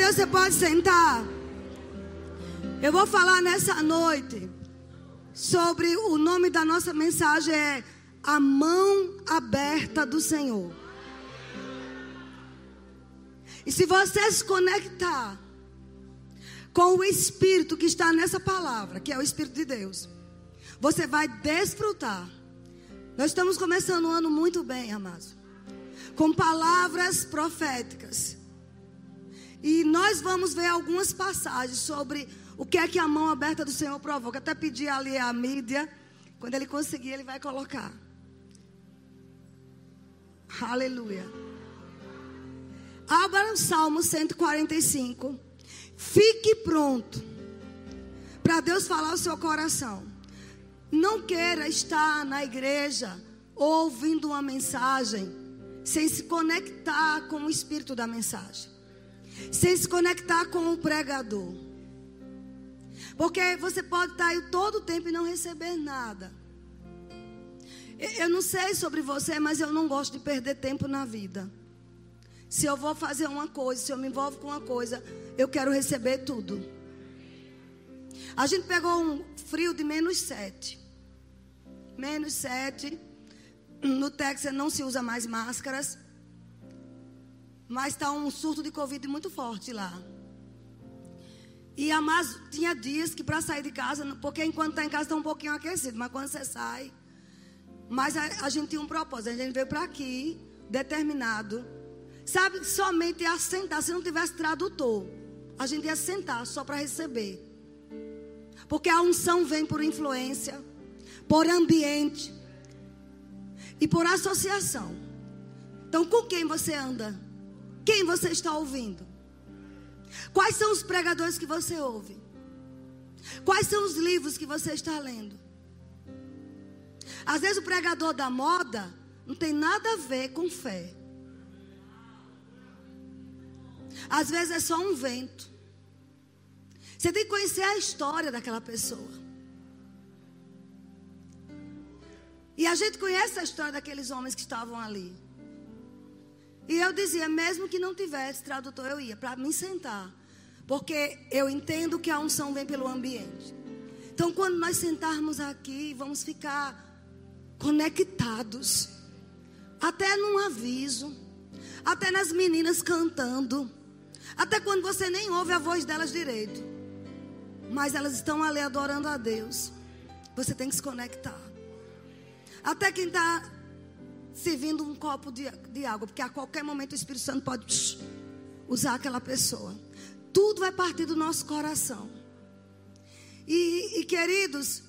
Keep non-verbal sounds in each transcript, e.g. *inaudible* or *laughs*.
Deus, você pode sentar. Eu vou falar nessa noite sobre o nome da nossa mensagem é a mão aberta do Senhor. E se você se conectar com o Espírito que está nessa palavra, que é o Espírito de Deus, você vai desfrutar. Nós estamos começando um ano muito bem, amados, com palavras proféticas. E nós vamos ver algumas passagens sobre o que é que a mão aberta do Senhor provoca. Até pedir ali a mídia. Quando ele conseguir, ele vai colocar. Aleluia. Abra o Salmo 145. Fique pronto para Deus falar o seu coração. Não queira estar na igreja ouvindo uma mensagem sem se conectar com o espírito da mensagem sem se conectar com o pregador. Porque você pode estar aí todo o tempo e não receber nada. Eu não sei sobre você, mas eu não gosto de perder tempo na vida. Se eu vou fazer uma coisa, se eu me envolvo com uma coisa, eu quero receber tudo. A gente pegou um frio de menos sete. Menos sete. No Texas não se usa mais máscaras. Mas está um surto de Covid muito forte lá. E a Mas tinha dias que para sair de casa, porque enquanto está em casa está um pouquinho aquecido, mas quando você sai. Mas a, a gente tinha um propósito, a gente veio para aqui, determinado. Sabe, somente ia sentar, se não tivesse tradutor, a gente ia sentar só para receber. Porque a unção vem por influência, por ambiente e por associação. Então, com quem você anda? Quem você está ouvindo? Quais são os pregadores que você ouve? Quais são os livros que você está lendo? Às vezes o pregador da moda não tem nada a ver com fé. Às vezes é só um vento. Você tem que conhecer a história daquela pessoa. E a gente conhece a história daqueles homens que estavam ali. E eu dizia, mesmo que não tivesse tradutor, eu ia para me sentar. Porque eu entendo que a unção vem pelo ambiente. Então, quando nós sentarmos aqui, vamos ficar conectados. Até num aviso. Até nas meninas cantando. Até quando você nem ouve a voz delas direito. Mas elas estão ali adorando a Deus. Você tem que se conectar. Até quem está servindo um copo de, de água, porque a qualquer momento o Espírito Santo pode usar aquela pessoa. Tudo vai partir do nosso coração. E, e, queridos,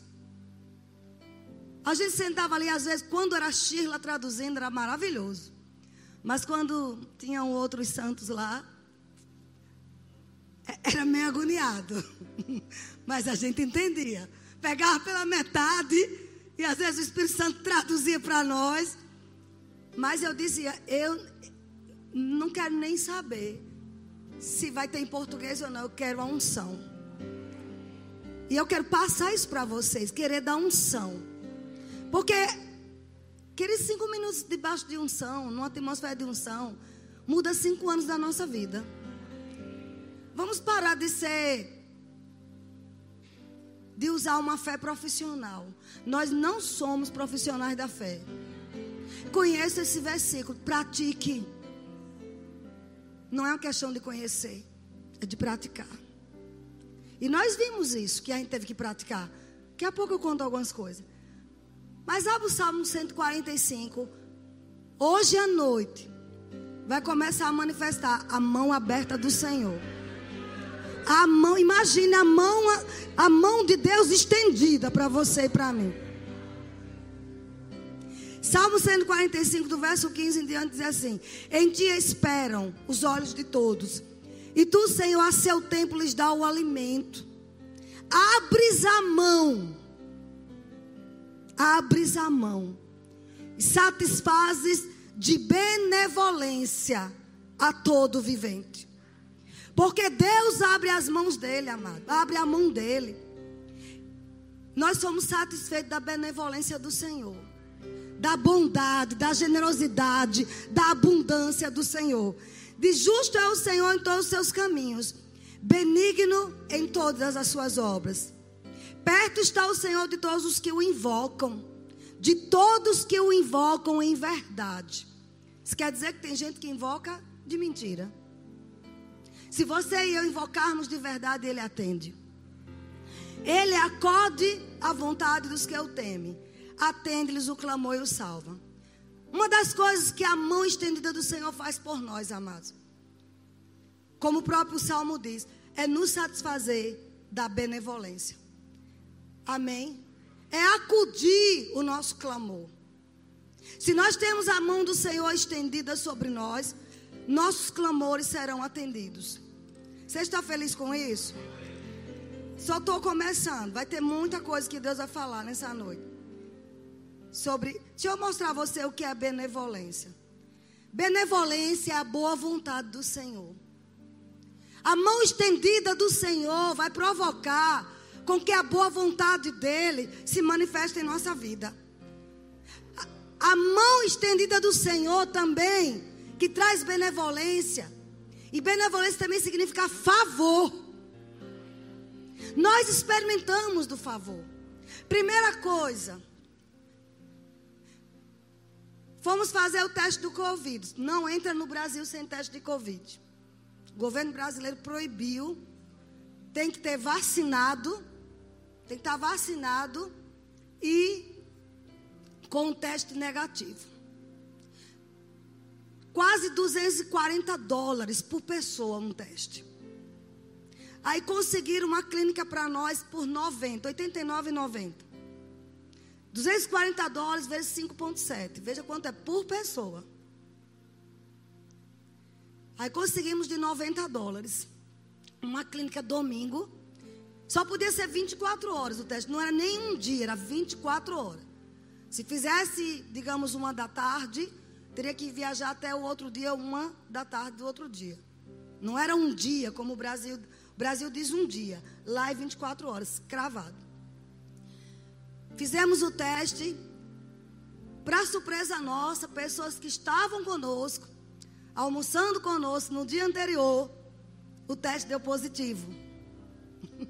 a gente sentava ali, às vezes, quando era Shirla traduzindo, era maravilhoso. Mas quando tinham outros santos lá, é, era meio agoniado. *laughs* Mas a gente entendia. Pegava pela metade, e às vezes o Espírito Santo traduzia para nós. Mas eu dizia, eu não quero nem saber se vai ter em português ou não, eu quero a unção. E eu quero passar isso para vocês, querer dar unção. Porque aqueles cinco minutos debaixo de unção, numa atmosfera de unção, muda cinco anos da nossa vida. Vamos parar de ser de usar uma fé profissional. Nós não somos profissionais da fé. Conheça esse versículo, pratique. Não é uma questão de conhecer, é de praticar. E nós vimos isso, que a gente teve que praticar. Daqui a pouco eu conto algumas coisas. Mas abre o Salmo 145. Hoje à noite vai começar a manifestar a mão aberta do Senhor. A mão, imagine a mão, a, a mão de Deus estendida para você e para mim. Salmo 145, do verso 15 em diante, diz assim: Em ti esperam os olhos de todos, e tu, Senhor, a seu tempo lhes dá o alimento. Abres a mão, abres a mão, e satisfazes de benevolência a todo vivente. Porque Deus abre as mãos dele, amado, abre a mão dele. Nós somos satisfeitos da benevolência do Senhor da bondade, da generosidade, da abundância do Senhor. De justo é o Senhor em todos os seus caminhos, benigno em todas as suas obras. Perto está o Senhor de todos os que o invocam, de todos que o invocam em verdade. Isso quer dizer que tem gente que invoca de mentira. Se você e eu invocarmos de verdade, Ele atende. Ele acode à vontade dos que o temem. Atende-lhes o clamor e o salva. Uma das coisas que a mão estendida do Senhor faz por nós, amados, como o próprio Salmo diz, é nos satisfazer da benevolência. Amém? É acudir o nosso clamor. Se nós temos a mão do Senhor estendida sobre nós, nossos clamores serão atendidos. Você está feliz com isso? Só estou começando. Vai ter muita coisa que Deus vai falar nessa noite sobre. Deixa eu mostrar a você o que é benevolência. Benevolência é a boa vontade do Senhor. A mão estendida do Senhor vai provocar com que a boa vontade dele se manifeste em nossa vida. A, mão estendida do Senhor também, que traz benevolência. E benevolência também significa favor. Nós experimentamos do favor. Primeira coisa, Fomos fazer o teste do Covid. Não entra no Brasil sem teste de Covid. O governo brasileiro proibiu. Tem que ter vacinado. Tem que estar vacinado. E com um teste negativo. Quase 240 dólares por pessoa um teste. Aí conseguiram uma clínica para nós por 90, 89,90. 240 dólares vezes 5,7. Veja quanto é por pessoa. Aí conseguimos de 90 dólares. Uma clínica domingo. Só podia ser 24 horas o teste. Não era nem um dia, era 24 horas. Se fizesse, digamos, uma da tarde, teria que viajar até o outro dia, uma da tarde do outro dia. Não era um dia, como o Brasil. O Brasil diz um dia. Lá é 24 horas, cravado. Fizemos o teste. Para surpresa nossa, pessoas que estavam conosco, almoçando conosco no dia anterior, o teste deu positivo. *laughs*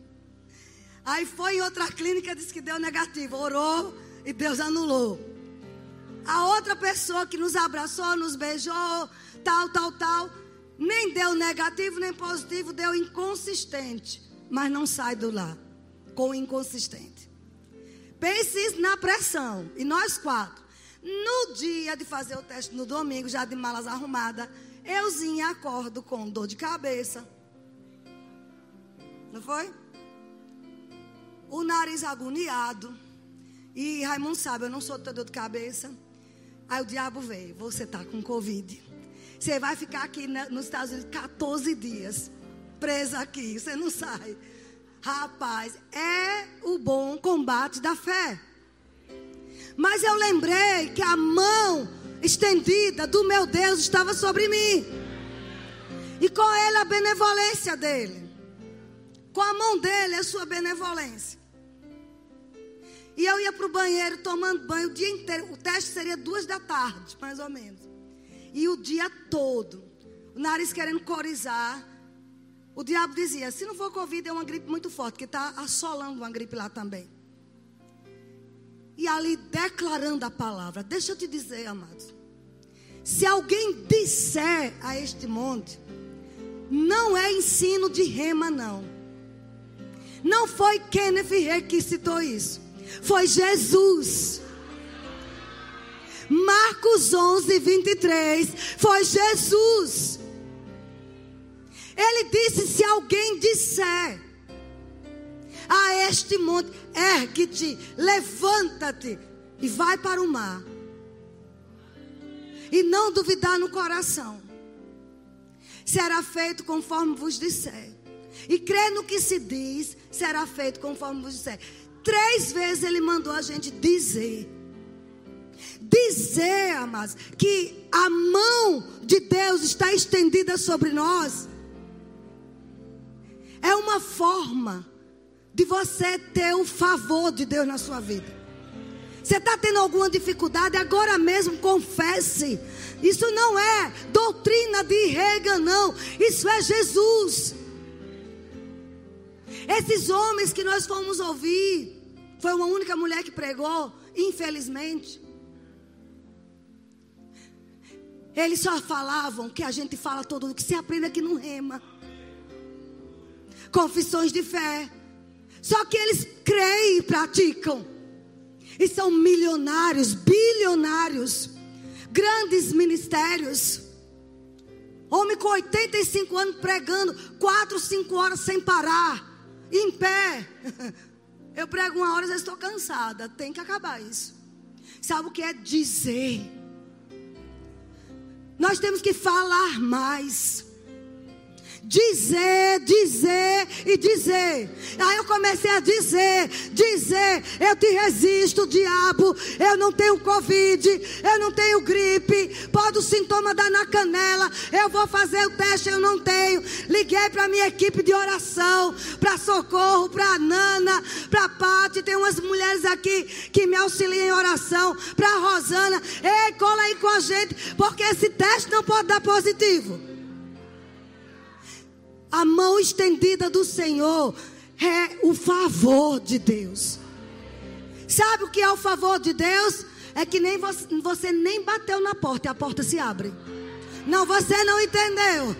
Aí foi em outra clínica, disse que deu negativo. Orou e Deus anulou. A outra pessoa que nos abraçou, nos beijou, tal, tal, tal, nem deu negativo nem positivo, deu inconsistente. Mas não sai do lá com inconsistente. Pense na pressão. E nós quatro. No dia de fazer o teste, no domingo, já de malas arrumadas, euzinha acordo com dor de cabeça. Não foi? O nariz agoniado. E Raimundo sabe, eu não sou dor de cabeça. Aí o diabo veio, você tá com Covid. Você vai ficar aqui nos Estados Unidos 14 dias. Presa aqui, você não sai. Rapaz, é o bom combate da fé. Mas eu lembrei que a mão estendida do meu Deus estava sobre mim. E com ele a benevolência dele. Com a mão dele a sua benevolência. E eu ia para o banheiro tomando banho o dia inteiro. O teste seria duas da tarde, mais ou menos. E o dia todo. O nariz querendo corizar. O diabo dizia: se não for Covid, é uma gripe muito forte, que está assolando uma gripe lá também. E ali declarando a palavra. Deixa eu te dizer, amados. Se alguém disser a este monte, não é ensino de rema, não. Não foi Kenneth Rey que citou isso. Foi Jesus. Marcos 11, 23. Foi Jesus. Ele disse: se alguém disser a este monte, ergue-te, levanta-te e vai para o mar. E não duvidar no coração. Será feito conforme vos disser. E crer no que se diz, será feito conforme vos disser. Três vezes ele mandou a gente dizer. Dizer, amados, que a mão de Deus está estendida sobre nós é uma forma de você ter o favor de Deus na sua vida. Você está tendo alguma dificuldade? Agora mesmo confesse. Isso não é doutrina de Reagan, não. Isso é Jesus. Esses homens que nós fomos ouvir, foi uma única mulher que pregou, infelizmente. Eles só falavam que a gente fala todo que se aprende aqui no rema. Confissões de fé. Só que eles creem e praticam. E são milionários, bilionários, grandes ministérios. Homem com 85 anos pregando 4, 5 horas sem parar, em pé. *laughs* Eu prego uma hora e já estou cansada. Tem que acabar isso. Sabe o que é dizer? Nós temos que falar mais. Dizer, dizer e dizer. Aí eu comecei a dizer, dizer, eu te resisto, diabo. Eu não tenho Covid, eu não tenho gripe. Pode o sintoma dar na canela. Eu vou fazer o teste, eu não tenho. Liguei para minha equipe de oração, para socorro, para Nana, para Pati. Tem umas mulheres aqui que me auxiliam em oração. Para Rosana. Ei, cola aí com a gente, porque esse teste não pode dar positivo. A mão estendida do Senhor é o favor de Deus. Sabe o que é o favor de Deus? É que nem você, você nem bateu na porta e a porta se abre. Não, você não entendeu.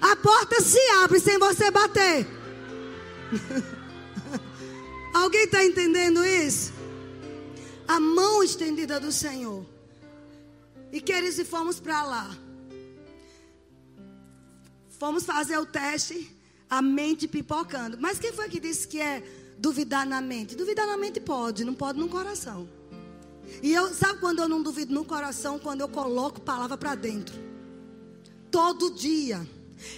A porta se abre sem você bater. *laughs* Alguém está entendendo isso? A mão estendida do Senhor. E queridos, e fomos para lá. Fomos fazer o teste, a mente pipocando. Mas quem foi que disse que é duvidar na mente? Duvidar na mente pode, não pode no coração. E eu, sabe quando eu não duvido no coração? Quando eu coloco palavra para dentro. Todo dia.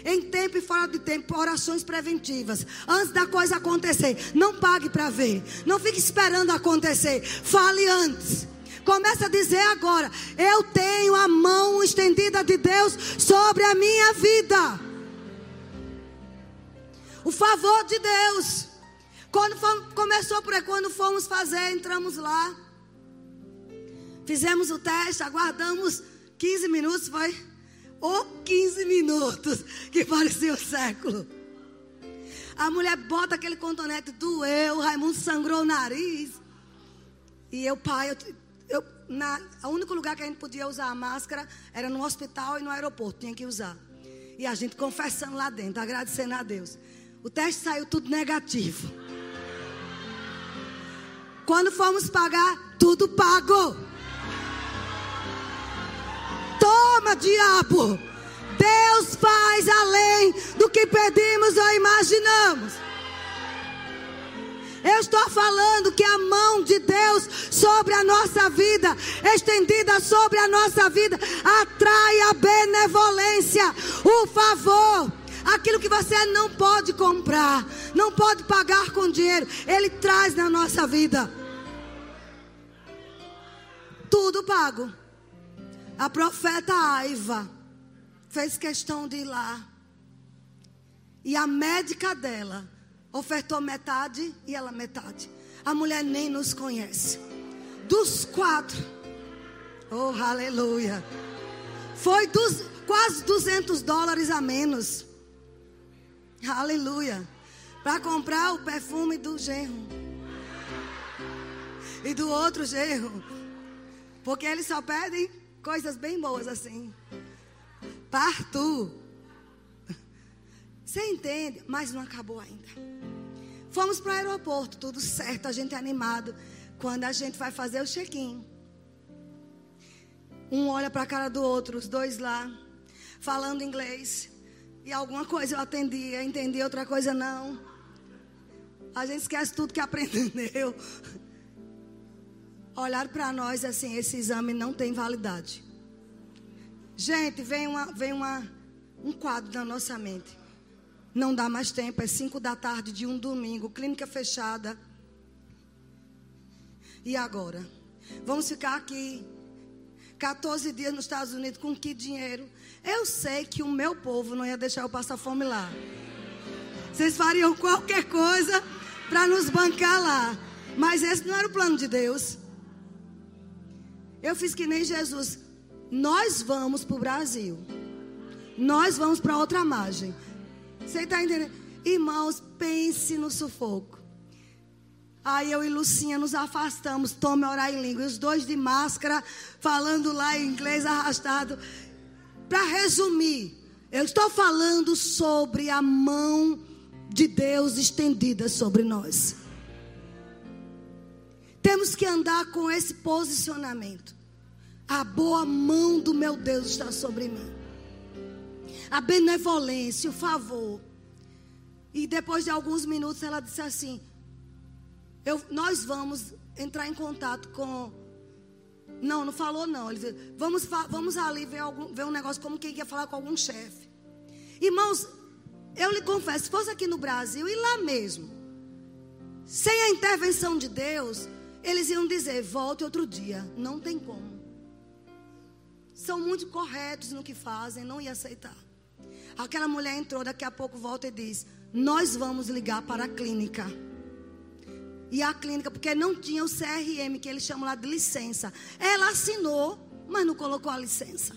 Em tempo e fora de tempo, orações preventivas. Antes da coisa acontecer. Não pague para ver. Não fique esperando acontecer. Fale antes. Começa a dizer agora: Eu tenho a mão estendida de Deus sobre a minha vida o favor de Deus. Quando fomos, começou por aí, quando fomos fazer, entramos lá. Fizemos o teste, aguardamos 15 minutos, foi? Ou 15 minutos, que parecia um século. A mulher bota aquele contonete, doeu, o Raimundo sangrou o nariz. E eu, pai, eu, eu, na, o único lugar que a gente podia usar a máscara era no hospital e no aeroporto, tinha que usar. E a gente confessando lá dentro, agradecendo a Deus. O teste saiu tudo negativo. Quando fomos pagar, tudo pago. Toma, diabo. Deus faz além do que pedimos ou imaginamos. Eu estou falando que a mão de Deus sobre a nossa vida, estendida sobre a nossa vida, atrai a benevolência, o favor aquilo que você não pode comprar, não pode pagar com dinheiro, Ele traz na nossa vida. Tudo pago. A profeta Aiva fez questão de ir lá. E a médica dela ofertou metade e ela metade. A mulher nem nos conhece. Dos quatro. Oh, aleluia. Foi dos, quase 200 dólares a menos. Aleluia. Para comprar o perfume do genro. E do outro genro. Porque eles só pedem coisas bem boas assim. Parto. Você entende? Mas não acabou ainda. Fomos para o aeroporto, tudo certo, a gente é animado. Quando a gente vai fazer o check-in. Um olha para a cara do outro, os dois lá, falando inglês. E alguma coisa eu atendia, entendi, outra coisa não. A gente esquece tudo que aprendeu. *laughs* Olhar para nós assim, esse exame não tem validade. Gente, vem, uma, vem uma, um quadro na nossa mente. Não dá mais tempo, é cinco da tarde de um domingo, clínica fechada. E agora? Vamos ficar aqui 14 dias nos Estados Unidos com que dinheiro? Eu sei que o meu povo não ia deixar eu passar fome lá. Vocês fariam qualquer coisa para nos bancar lá. Mas esse não era o plano de Deus. Eu fiz que nem Jesus. Nós vamos para o Brasil. Nós vamos para outra margem. Você está entendendo? Irmãos, pense no sufoco. Aí eu e Lucinha nos afastamos, tome orar em língua. Os dois de máscara, falando lá em inglês arrastado. Para resumir, eu estou falando sobre a mão de Deus estendida sobre nós. Temos que andar com esse posicionamento. A boa mão do meu Deus está sobre mim. A benevolência, o favor. E depois de alguns minutos ela disse assim: eu, Nós vamos entrar em contato com. Não, não falou não. Ele disse, vamos, vamos ali ver, algum, ver um negócio como quem quer falar com algum chefe. Irmãos, eu lhe confesso, se fosse aqui no Brasil e lá mesmo, sem a intervenção de Deus, eles iam dizer: volte outro dia. Não tem como. São muito corretos no que fazem, não ia aceitar. Aquela mulher entrou, daqui a pouco volta e diz: Nós vamos ligar para a clínica. E a clínica, porque não tinha o CRM, que eles chamam lá de licença. Ela assinou, mas não colocou a licença.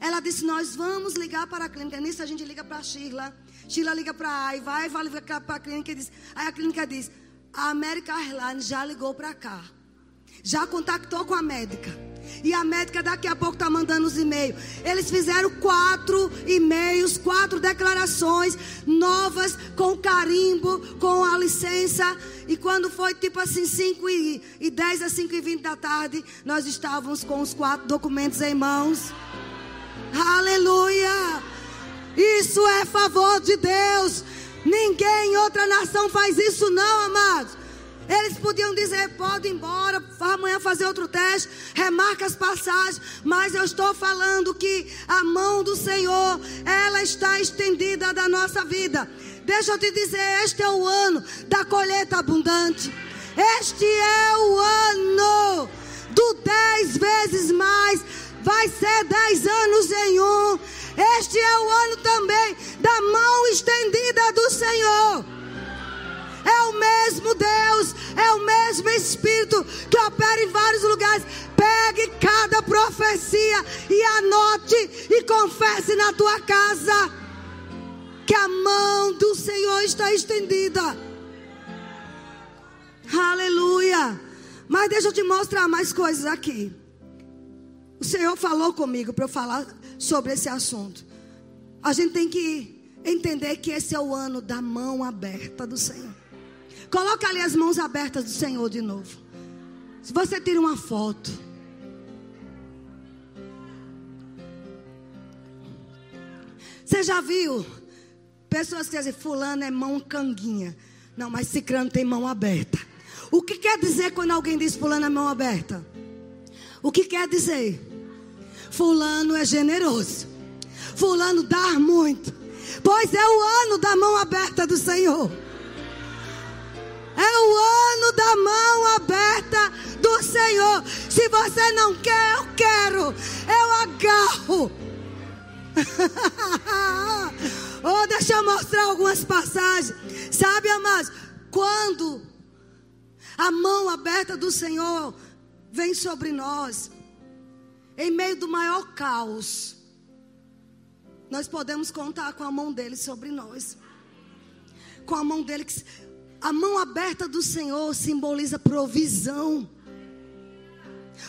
Ela disse: Nós vamos ligar para a clínica. Nisso a gente liga para a Sheila. Sheila liga para a Aiva. Aiva liga para a clínica e diz. Aí a clínica diz: A American Airlines já ligou para cá. Já contactou com a médica. E a médica daqui a pouco está mandando os e-mails. Eles fizeram quatro e-mails, quatro declarações novas, com carimbo, com a licença. E quando foi tipo assim, 5 e, e 10 a 5 e 20 da tarde, nós estávamos com os quatro documentos em mãos. Aleluia! Isso é favor de Deus. Ninguém em outra nação faz isso, não, amados. Eles podiam dizer: pode ir embora, amanhã fazer outro teste, remarca as passagens. Mas eu estou falando que a mão do Senhor, ela está estendida da nossa vida. Deixa eu te dizer: este é o ano da colheita abundante. Este é o ano do dez vezes mais. Vai ser dez anos em um. Este é o ano também da mão estendida do Senhor. É o mesmo Deus, é o mesmo Espírito que opera em vários lugares. Pegue cada profecia e anote e confesse na tua casa que a mão do Senhor está estendida. Aleluia. Mas deixa eu te mostrar mais coisas aqui. O Senhor falou comigo para eu falar sobre esse assunto. A gente tem que entender que esse é o ano da mão aberta do Senhor. Coloca ali as mãos abertas do Senhor de novo. Se você tira uma foto. Você já viu pessoas que dizem, fulano é mão canguinha. Não, mas cicrano tem mão aberta. O que quer dizer quando alguém diz fulano é mão aberta? O que quer dizer? Fulano é generoso. Fulano dá muito. Pois é o ano da mão aberta do Senhor. É o ano da mão aberta do Senhor. Se você não quer, eu quero. Eu agarro. *laughs* oh, deixa eu mostrar algumas passagens. Sabe, amados, quando a mão aberta do Senhor vem sobre nós, em meio do maior caos, nós podemos contar com a mão dele sobre nós. Com a mão dele que a mão aberta do Senhor simboliza provisão.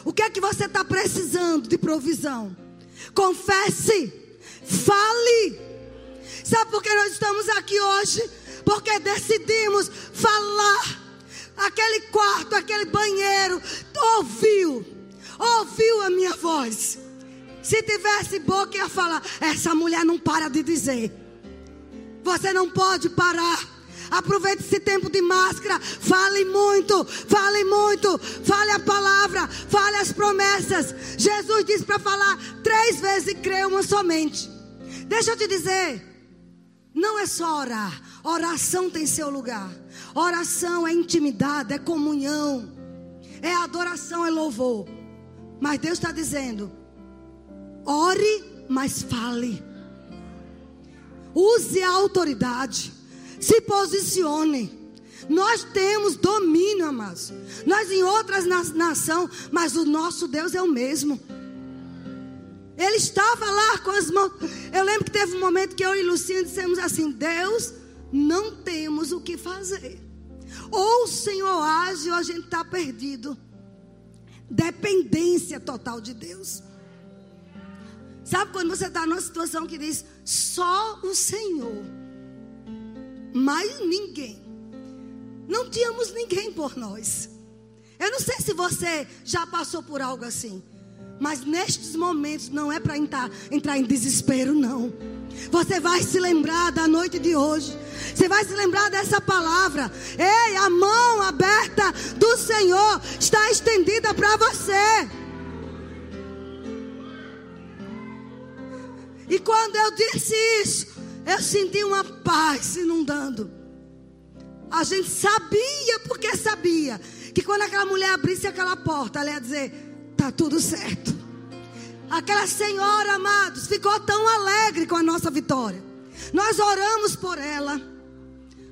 O que é que você está precisando de provisão? Confesse, fale. Sabe por que nós estamos aqui hoje? Porque decidimos falar. Aquele quarto, aquele banheiro, ouviu, ouviu a minha voz. Se tivesse boca, ia falar: essa mulher não para de dizer. Você não pode parar. Aproveite esse tempo de máscara. Fale muito, fale muito. Fale a palavra, fale as promessas. Jesus disse para falar três vezes e creia uma somente. Deixa eu te dizer. Não é só orar. Oração tem seu lugar. Oração é intimidade, é comunhão. É adoração, é louvor. Mas Deus está dizendo: ore, mas fale. Use a autoridade. Se posicione. Nós temos domínio, amados. Nós em outras na nação, mas o nosso Deus é o mesmo. Ele estava lá com as mãos. Eu lembro que teve um momento que eu e Lucinha dissemos assim: Deus, não temos o que fazer. Ou o Senhor age ou a gente está perdido. Dependência total de Deus. Sabe quando você está numa situação que diz só o Senhor, mais ninguém. Não tínhamos ninguém por nós. Eu não sei se você já passou por algo assim. Mas nestes momentos não é para entrar, entrar em desespero, não. Você vai se lembrar da noite de hoje. Você vai se lembrar dessa palavra. Ei, a mão aberta do Senhor está estendida para você. E quando eu disse isso, eu senti uma paz inundando. A gente sabia, porque sabia, que quando aquela mulher abrisse aquela porta, ela ia dizer: Está tudo certo. Aquela senhora, amados, ficou tão alegre com a nossa vitória. Nós oramos por ela,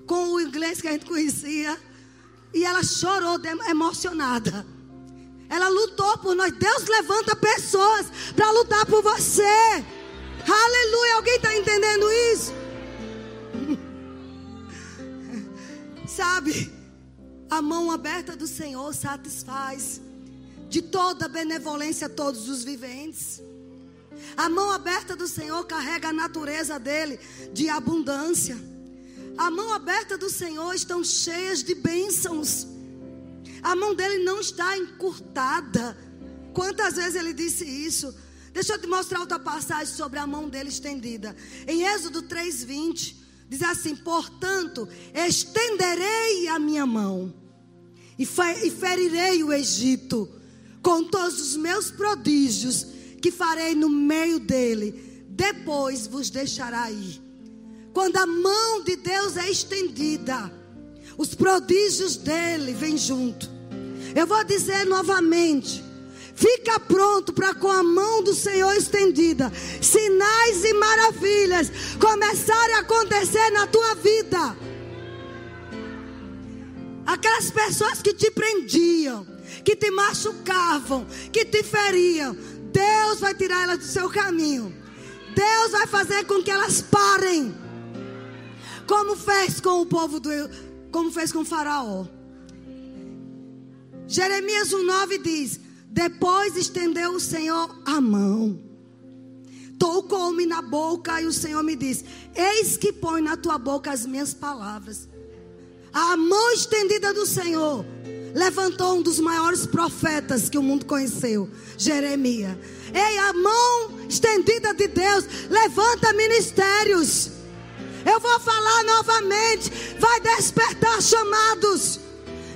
com o inglês que a gente conhecia, e ela chorou emocionada. Ela lutou por nós. Deus levanta pessoas para lutar por você. Aleluia. Alguém está entendendo isso? Sabe, a mão aberta do Senhor satisfaz de toda benevolência todos os viventes. A mão aberta do Senhor carrega a natureza dele de abundância. A mão aberta do Senhor estão cheias de bênçãos. A mão dele não está encurtada. Quantas vezes ele disse isso? Deixa eu te mostrar outra passagem sobre a mão dele estendida. Em Êxodo 3:20 diz assim: "Portanto, estenderei a minha mão e ferirei o Egito com todos os meus prodígios que farei no meio dele, depois vos deixará ir. Quando a mão de Deus é estendida, os prodígios dele vêm junto. Eu vou dizer novamente: fica pronto para com a mão do Senhor estendida, sinais e maravilhas começarem a acontecer na tua vida. Aquelas pessoas que te prendiam, que te machucavam, que te feriam, Deus vai tirar elas do seu caminho. Deus vai fazer com que elas parem. Como fez com o povo do como fez com o faraó. Jeremias 1:9 diz: Depois estendeu o Senhor a mão. Tocou-me na boca e o Senhor me disse: Eis que põe na tua boca as minhas palavras. A mão estendida do Senhor levantou um dos maiores profetas que o mundo conheceu, Jeremias. Ei, a mão estendida de Deus levanta ministérios. Eu vou falar novamente, vai despertar chamados,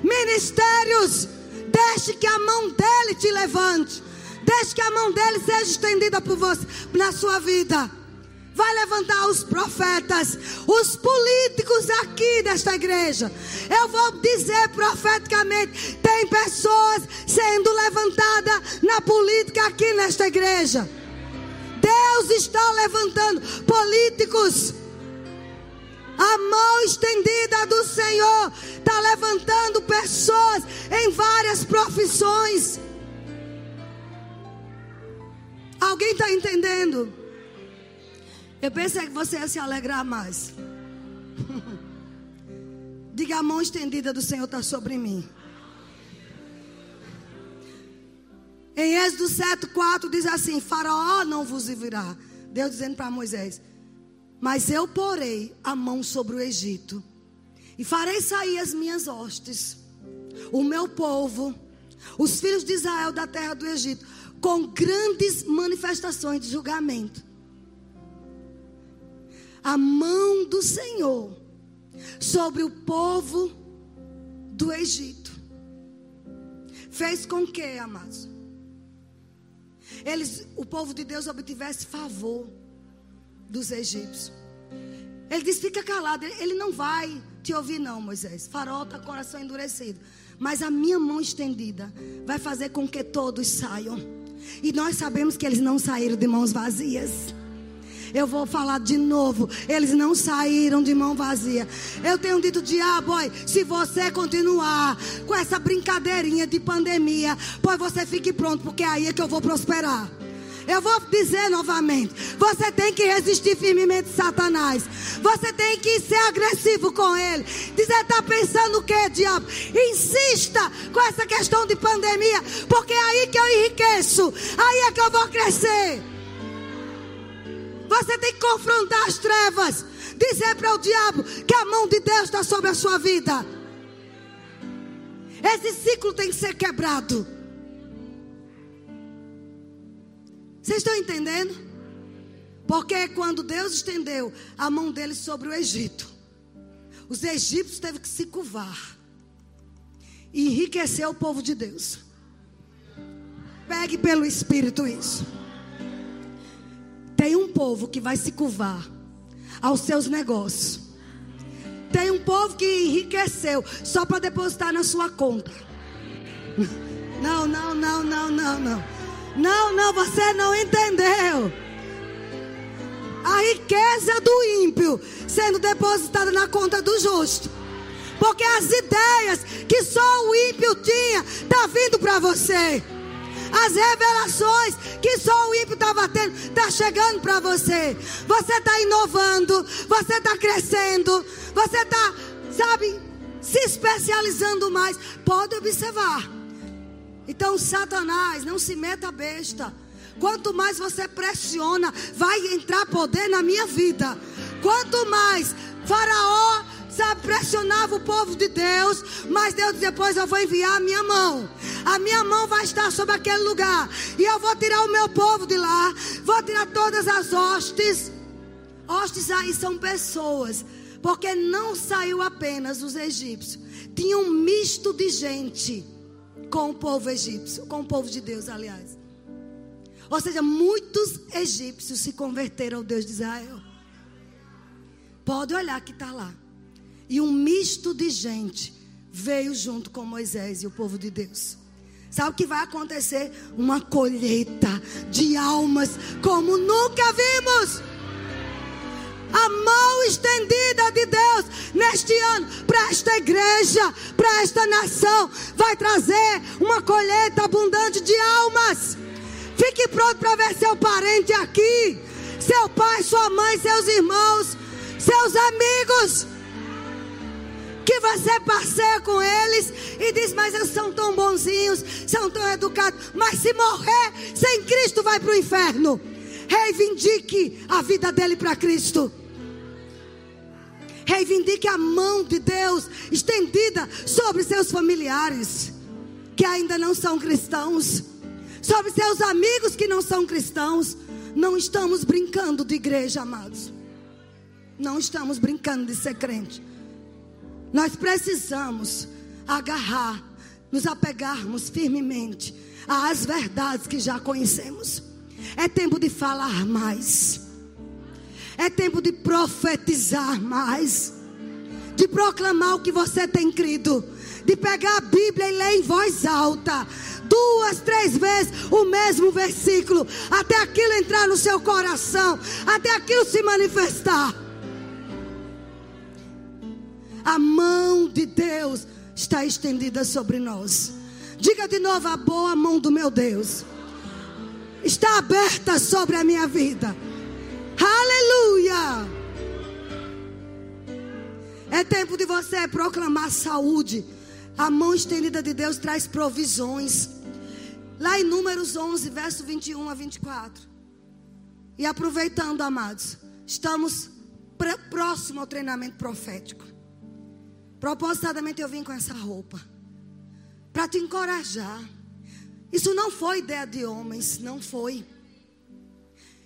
ministérios. Deixe que a mão dele te levante. Deixe que a mão dele seja estendida por você na sua vida vai levantar os profetas, os políticos aqui desta igreja. Eu vou dizer profeticamente: tem pessoas sendo levantadas na política aqui nesta igreja. Deus está levantando políticos. A mão estendida do Senhor está levantando pessoas em várias profissões. Alguém está entendendo? Eu pensei que você ia se alegrar mais. *laughs* Diga a mão estendida do Senhor está sobre mim. Em Êxodo 7, 4 diz assim: Faraó não vos virá. Deus dizendo para Moisés: Mas eu porei a mão sobre o Egito, e farei sair as minhas hostes, o meu povo, os filhos de Israel da terra do Egito, com grandes manifestações de julgamento a mão do Senhor sobre o povo do Egito. Fez com que, amados, eles, o povo de Deus obtivesse favor dos egípcios. Ele disse: fica calado, ele não vai te ouvir, não, Moisés. Farol está coração endurecido. Mas a minha mão estendida vai fazer com que todos saiam. E nós sabemos que eles não saíram de mãos vazias. Eu vou falar de novo. Eles não saíram de mão vazia. Eu tenho dito, diabo, oi, se você continuar com essa brincadeirinha de pandemia, pois você fique pronto, porque aí é que eu vou prosperar. Eu vou dizer novamente: você tem que resistir firmemente Satanás. Você tem que ser agressivo com ele. Dizer, está pensando o que, diabo? Insista com essa questão de pandemia, porque é aí que eu enriqueço. Aí é que eu vou crescer. Você tem que confrontar as trevas. Dizer para o diabo que a mão de Deus está sobre a sua vida. Esse ciclo tem que ser quebrado. Vocês estão entendendo? Porque quando Deus estendeu a mão dele sobre o Egito, os egípcios teve que se curvar e enriquecer o povo de Deus. Pegue pelo Espírito isso. Tem um povo que vai se curvar aos seus negócios. Tem um povo que enriqueceu só para depositar na sua conta. *laughs* Não, não, não, não, não, não. Não, não, você não entendeu. A riqueza do ímpio sendo depositada na conta do justo. Porque as ideias que só o ímpio tinha tá vindo para você. As revelações que só o ímpio estava tendo tá chegando para você. Você está inovando, você está crescendo, você está, sabe, se especializando mais. Pode observar. Então, Satanás, não se meta besta. Quanto mais você pressiona, vai entrar poder na minha vida. Quanto mais Faraó sabe, pressionava o povo de Deus, mas Deus depois eu vou enviar a minha mão. A minha mão vai estar sobre aquele lugar. E eu vou tirar o meu povo de lá. Vou tirar todas as hostes. Hostes aí são pessoas. Porque não saiu apenas os egípcios. Tinha um misto de gente com o povo egípcio, com o povo de Deus, aliás. Ou seja, muitos egípcios se converteram ao Deus de Israel. Pode olhar que está lá. E um misto de gente veio junto com Moisés e o povo de Deus. Sabe o que vai acontecer? Uma colheita de almas como nunca vimos a mão estendida de Deus neste ano para esta igreja, para esta nação, vai trazer uma colheita abundante de almas. Fique pronto para ver seu parente aqui, seu pai, sua mãe, seus irmãos, seus amigos. Que você passeia com eles e diz: Mas eles são tão bonzinhos, são tão educados. Mas se morrer sem Cristo, vai para o inferno. Reivindique a vida dele para Cristo. Reivindique a mão de Deus estendida sobre seus familiares que ainda não são cristãos, sobre seus amigos que não são cristãos. Não estamos brincando de igreja, amados. Não estamos brincando de ser crente. Nós precisamos agarrar, nos apegarmos firmemente às verdades que já conhecemos. É tempo de falar mais. É tempo de profetizar mais, de proclamar o que você tem crido, de pegar a Bíblia e ler em voz alta, duas, três vezes o mesmo versículo, até aquilo entrar no seu coração, até aquilo se manifestar. A mão de Deus está estendida sobre nós. Diga de novo: a boa mão do meu Deus está aberta sobre a minha vida. Aleluia! É tempo de você proclamar saúde. A mão estendida de Deus traz provisões. Lá em Números 11, verso 21 a 24. E aproveitando, amados, estamos próximo ao treinamento profético. Propositadamente eu vim com essa roupa para te encorajar. Isso não foi ideia de homens, não foi.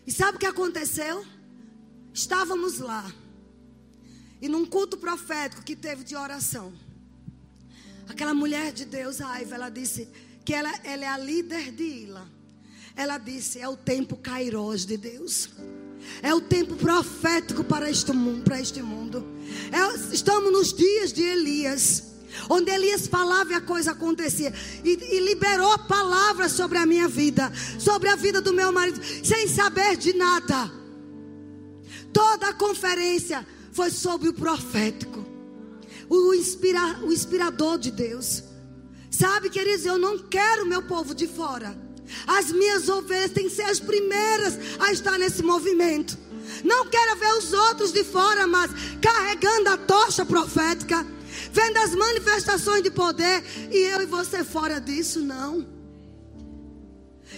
E sabe o que aconteceu? Estávamos lá. E num culto profético que teve de oração. Aquela mulher de Deus, Aiva, ela disse que ela, ela é a líder de Ila. Ela disse: é o tempo Kairos de Deus. É o tempo profético para este mundo. Para este mundo. É, estamos nos dias de Elias. Onde Elias falava e a coisa acontecia. E, e liberou palavras sobre a minha vida, sobre a vida do meu marido, sem saber de nada. Toda a conferência foi sobre o profético, o, inspira, o inspirador de Deus. Sabe, queridos, eu não quero meu povo de fora. As minhas ovelhas têm que ser as primeiras a estar nesse movimento. Não quero ver os outros de fora, mas carregando a tocha profética, vendo as manifestações de poder e eu e você fora disso, não.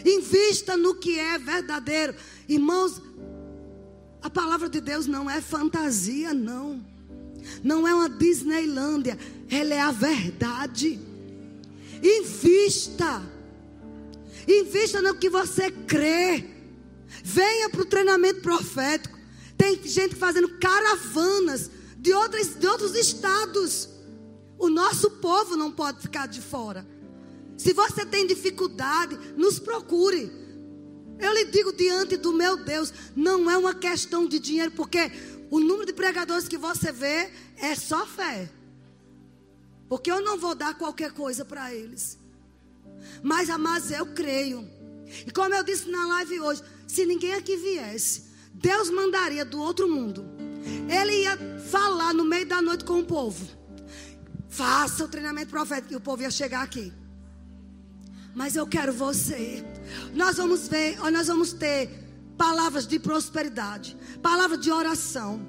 Invista no que é verdadeiro. Irmãos, a palavra de Deus não é fantasia, não. Não é uma Disneylândia. Ela é a verdade. Invista. Invista no que você crê. Venha para o treinamento profético. Tem gente fazendo caravanas de, outras, de outros estados. O nosso povo não pode ficar de fora. Se você tem dificuldade, nos procure. Eu lhe digo diante do meu Deus, não é uma questão de dinheiro, porque o número de pregadores que você vê é só fé. Porque eu não vou dar qualquer coisa para eles. Mas, amados, eu creio. E como eu disse na live hoje, se ninguém aqui viesse, Deus mandaria do outro mundo. Ele ia falar no meio da noite com o povo. Faça o treinamento profético e o povo ia chegar aqui. Mas eu quero você. Nós vamos ver, nós vamos ter palavras de prosperidade, palavras de oração,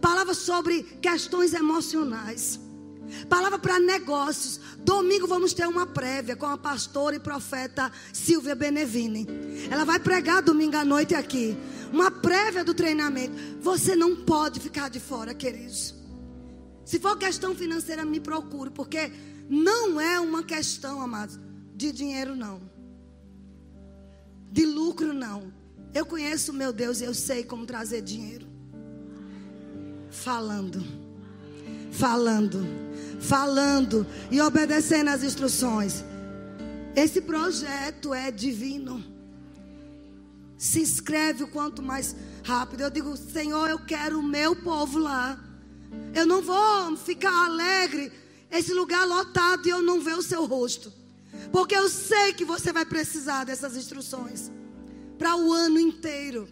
palavras sobre questões emocionais. Palavra para negócios. Domingo vamos ter uma prévia com a pastora e profeta Silvia Benevini. Ela vai pregar domingo à noite aqui. Uma prévia do treinamento. Você não pode ficar de fora, queridos. Se for questão financeira, me procure, porque não é uma questão, amados, de dinheiro, não. De lucro, não. Eu conheço meu Deus e eu sei como trazer dinheiro. Falando. Falando falando e obedecendo às instruções. Esse projeto é divino. Se inscreve o quanto mais rápido. Eu digo, Senhor, eu quero o meu povo lá. Eu não vou ficar alegre, esse lugar lotado e eu não ver o seu rosto. Porque eu sei que você vai precisar dessas instruções para o ano inteiro.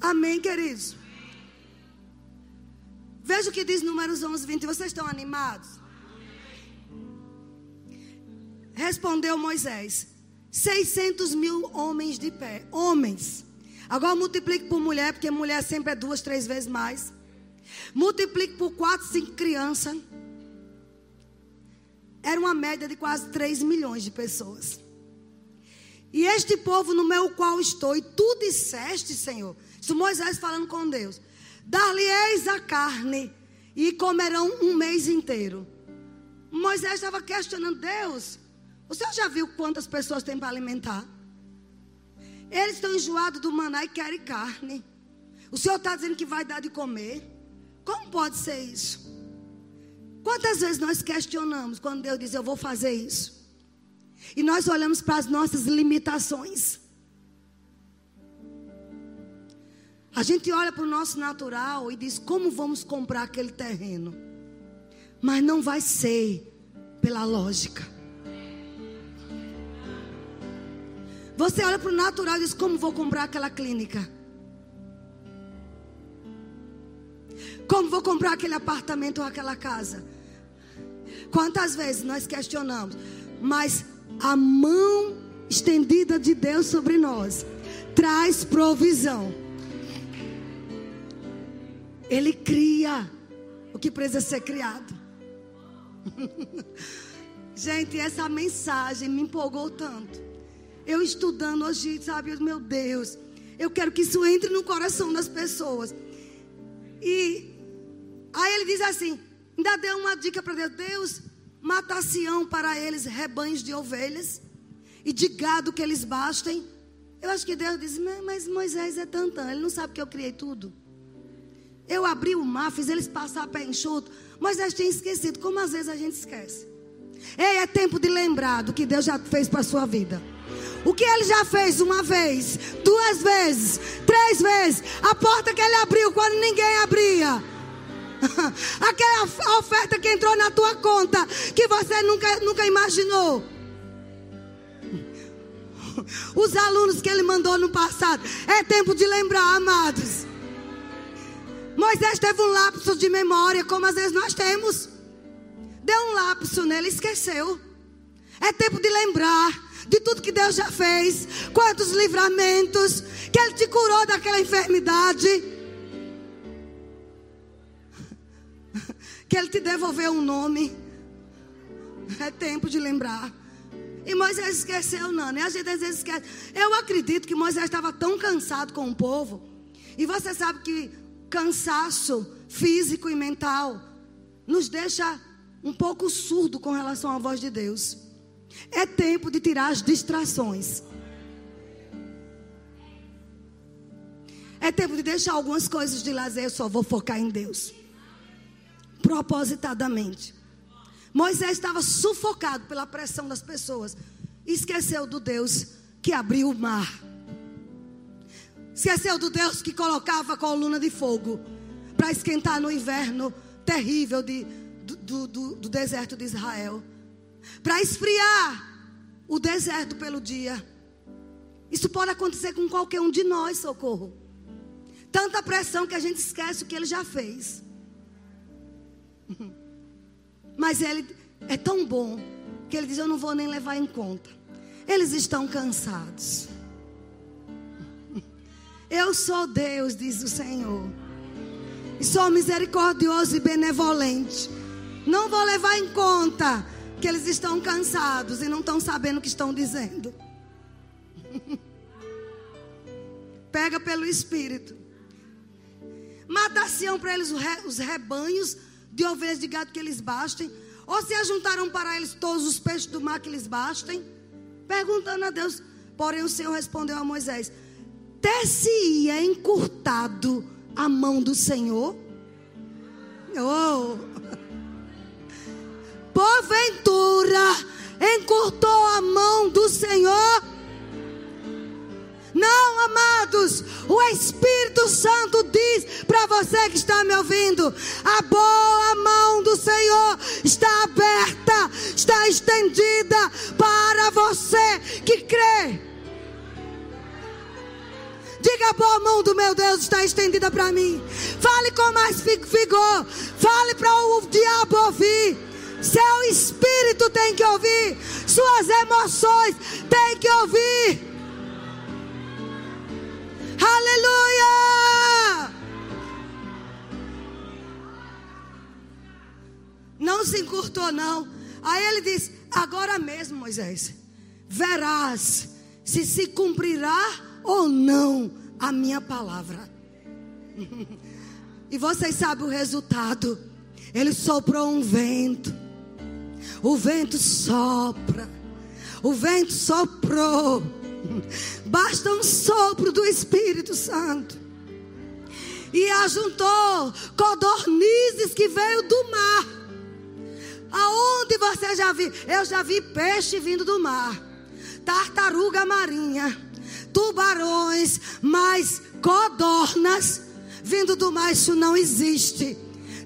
Amém, queridos? Veja o que diz Números 11, 20. Vocês estão animados? Respondeu Moisés: 600 mil homens de pé. Homens. Agora multiplique por mulher, porque mulher sempre é duas, três vezes mais. Multiplique por quatro, cinco crianças. Era uma média de quase 3 milhões de pessoas. E este povo no meu qual estou, e tu disseste, Senhor, isso Moisés falando com Deus: dar-lhe-eis a carne, e comerão um mês inteiro. Moisés estava questionando Deus. O senhor já viu quantas pessoas tem para alimentar? Eles estão enjoados do maná e querem carne. O senhor está dizendo que vai dar de comer? Como pode ser isso? Quantas vezes nós questionamos quando Deus diz eu vou fazer isso? E nós olhamos para as nossas limitações. A gente olha para o nosso natural e diz: como vamos comprar aquele terreno? Mas não vai ser pela lógica. Você olha para o natural e diz: Como vou comprar aquela clínica? Como vou comprar aquele apartamento ou aquela casa? Quantas vezes nós questionamos, mas a mão estendida de Deus sobre nós traz provisão. Ele cria o que precisa ser criado. *laughs* Gente, essa mensagem me empolgou tanto eu estudando hoje, sabe, meu Deus, eu quero que isso entre no coração das pessoas. E aí ele diz assim: ainda deu uma dica para Deus: Deus, matacião para eles rebanhos de ovelhas e de gado que eles bastem. Eu acho que Deus diz: Mas Moisés é tantão, ele não sabe que eu criei tudo. Eu abri o mar, fiz eles passar pé enxuto. Moisés tinha esquecido, como às vezes a gente esquece. Ei, é tempo de lembrar do que Deus já fez para a sua vida. O que ele já fez uma vez, duas vezes, três vezes. A porta que ele abriu quando ninguém abria. *laughs* Aquela oferta que entrou na tua conta que você nunca, nunca imaginou. *laughs* Os alunos que ele mandou no passado. É tempo de lembrar, amados. Moisés teve um lapso de memória, como às vezes nós temos. Deu um lapso nele, esqueceu. É tempo de lembrar de tudo que Deus já fez, quantos livramentos, que Ele te curou daquela enfermidade, que Ele te devolveu um nome. É tempo de lembrar. E Moisés esqueceu, não, né? A gente às vezes esquece. Eu acredito que Moisés estava tão cansado com o povo. E você sabe que cansaço físico e mental nos deixa um pouco surdo com relação à voz de Deus. É tempo de tirar as distrações. É tempo de deixar algumas coisas de lazer. Eu só vou focar em Deus. Propositadamente. Moisés estava sufocado pela pressão das pessoas. Esqueceu do Deus que abriu o mar. Esqueceu do Deus que colocava a coluna de fogo para esquentar no inverno terrível de, do, do, do deserto de Israel para esfriar o deserto pelo dia. Isso pode acontecer com qualquer um de nós, socorro. Tanta pressão que a gente esquece o que ele já fez. *laughs* Mas ele é tão bom que ele diz: Eu não vou nem levar em conta. Eles estão cansados. *laughs* Eu sou Deus, diz o Senhor. E sou misericordioso e benevolente. Não vou levar em conta que eles estão cansados e não estão sabendo o que estão dizendo. *laughs* Pega pelo Espírito. Mataciam para eles os rebanhos de ovelhas de gado que eles bastem. Ou se ajuntaram para eles todos os peixes do mar que eles bastem. Perguntando a Deus. Porém o Senhor respondeu a Moisés: Ter-se-ia encurtado a mão do Senhor? Oh porventura encurtou a mão do Senhor? Não, amados, o Espírito Santo diz para você que está me ouvindo: a boa mão do Senhor está aberta, está estendida para você que crê. Diga a boa mão do meu Deus está estendida para mim. Fale com mais vigor. Fale para o diabo ouvir. Seu espírito tem que ouvir. Suas emoções têm que ouvir. Aleluia! Não se encurtou, não. Aí ele diz: Agora mesmo, Moisés, verás se se cumprirá ou não a minha palavra. *laughs* e vocês sabem o resultado. Ele soprou um vento o vento sopra. O vento soprou. Basta um sopro do Espírito Santo. E ajuntou codornizes que veio do mar. Aonde você já viu? Eu já vi peixe vindo do mar. Tartaruga marinha. Tubarões, mas codornas vindo do mar, isso não existe.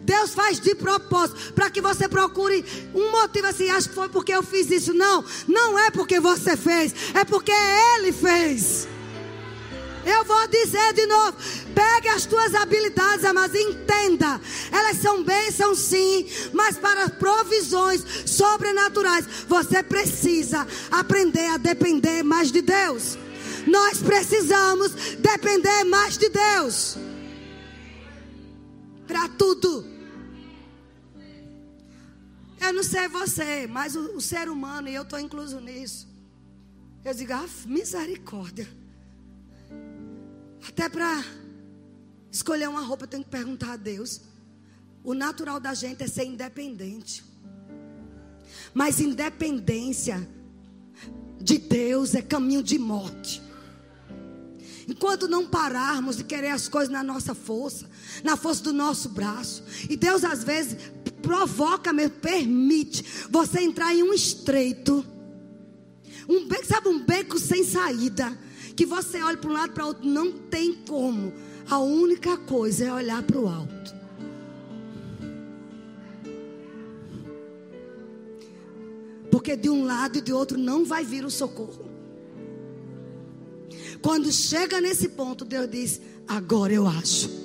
Deus faz de propósito para que você procure um motivo assim. Acho que foi porque eu fiz isso. Não, não é porque você fez, é porque Ele fez. Eu vou dizer de novo: pegue as tuas habilidades, mas entenda, elas são bênçãos sim, mas para provisões sobrenaturais, você precisa aprender a depender mais de Deus. Nós precisamos depender mais de Deus para tudo. Eu não sei você, mas o, o ser humano, e eu estou incluso nisso. Eu digo, ah, misericórdia. Até para escolher uma roupa, eu tenho que perguntar a Deus. O natural da gente é ser independente. Mas independência de Deus é caminho de morte. Enquanto não pararmos de querer as coisas na nossa força, na força do nosso braço, e Deus às vezes provoca, mesmo, permite você entrar em um estreito, um beco, sabe, um beco sem saída, que você olha para um lado para o outro, não tem como. A única coisa é olhar para o alto. Porque de um lado e de outro não vai vir o socorro. Quando chega nesse ponto, Deus diz: Agora eu acho.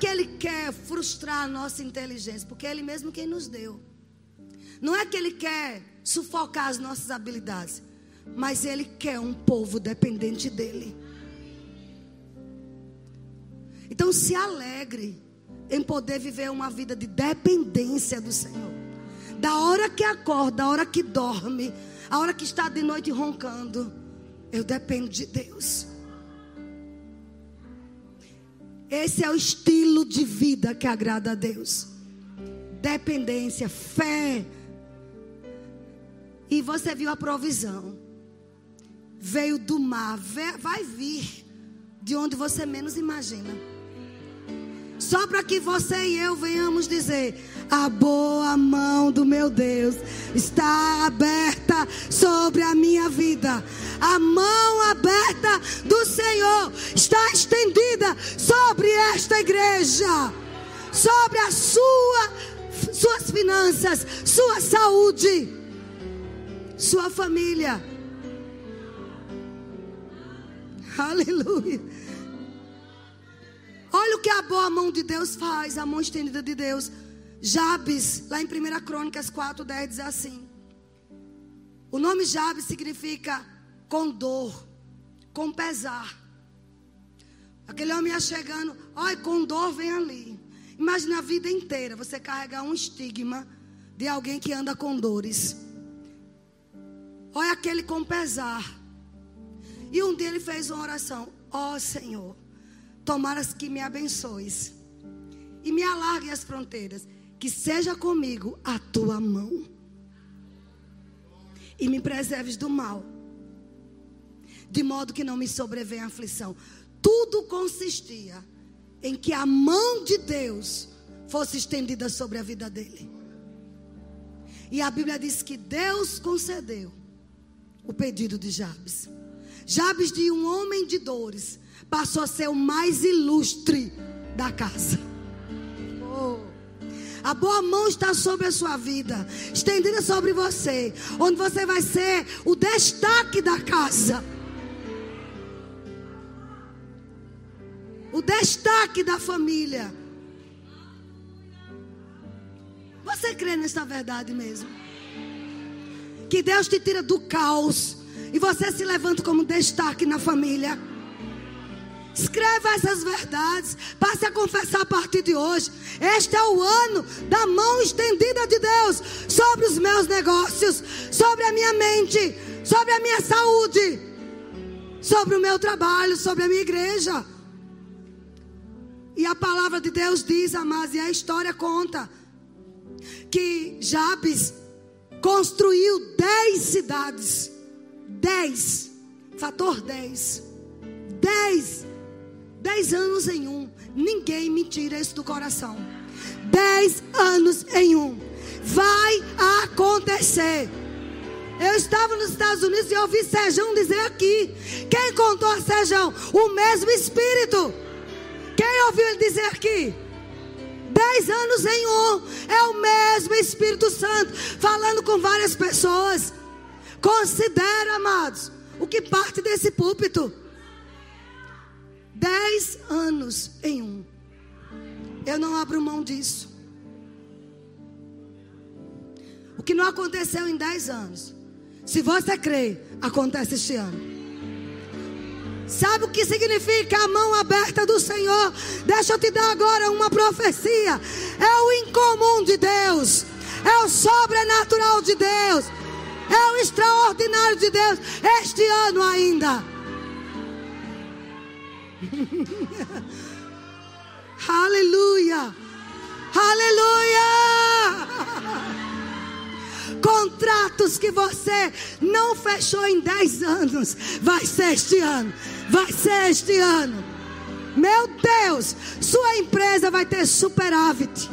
Que Ele quer frustrar a nossa inteligência, porque é Ele mesmo quem nos deu. Não é que Ele quer sufocar as nossas habilidades, mas Ele quer um povo dependente dEle. Então se alegre em poder viver uma vida de dependência do Senhor. Da hora que acorda, da hora que dorme, a hora que está de noite roncando, eu dependo de Deus. Esse é o estilo de vida que agrada a Deus. Dependência, fé. E você viu a provisão. Veio do mar, vai vir de onde você menos imagina. Só para que você e eu venhamos dizer: a boa mão do meu Deus está aberta sobre a minha vida. A mão aberta do Senhor está estendida sobre esta igreja, sobre a sua suas finanças, sua saúde, sua família. Aleluia. Olha o que a boa mão de Deus faz, a mão estendida de Deus. Jabes, lá em 1 Crônicas 4, 10, diz assim: O nome Jabes significa com dor, com pesar. Aquele homem ia chegando, olha, com dor vem ali. Imagina a vida inteira você carregar um estigma de alguém que anda com dores. Olha aquele com pesar. E um dia ele fez uma oração: Ó oh, Senhor, tomaras que me abençoes e me alargue as fronteiras, que seja comigo a tua mão e me preserves do mal, de modo que não me sobrevenha aflição. Tudo consistia em que a mão de Deus fosse estendida sobre a vida dele. E a Bíblia diz que Deus concedeu o pedido de Jabes. Jabes de um homem de dores passou a ser o mais ilustre da casa. Oh. A boa mão está sobre a sua vida, estendida sobre você, onde você vai ser o destaque da casa. O destaque da família. Você crê nessa verdade mesmo? Que Deus te tira do caos e você se levanta como destaque na família. Escreva essas verdades. Passe a confessar a partir de hoje. Este é o ano da mão estendida de Deus sobre os meus negócios, sobre a minha mente, sobre a minha saúde, sobre o meu trabalho, sobre a minha igreja. E a palavra de Deus diz, amados, e a história conta que Jabes construiu dez cidades. Dez. Fator dez. Dez Dez anos em um. Ninguém me tira isso do coração. Dez anos em um. Vai acontecer. Eu estava nos Estados Unidos e ouvi Sejão dizer aqui. Quem contou a Sejão? O mesmo Espírito. Quem ouviu ele dizer aqui? Dez anos em um. É o mesmo Espírito Santo falando com várias pessoas. Considera, amados, o que parte desse púlpito. Dez anos em um. Eu não abro mão disso. O que não aconteceu em dez anos. Se você crê, acontece este ano. Sabe o que significa a mão aberta do Senhor? Deixa eu te dar agora uma profecia. É o incomum de Deus. É o sobrenatural de Deus. É o extraordinário de Deus. Este ano ainda. *laughs* Aleluia! Aleluia! Contratos que você não fechou em 10 anos, vai ser este ano. Vai ser este ano. Meu Deus, sua empresa vai ter superávit.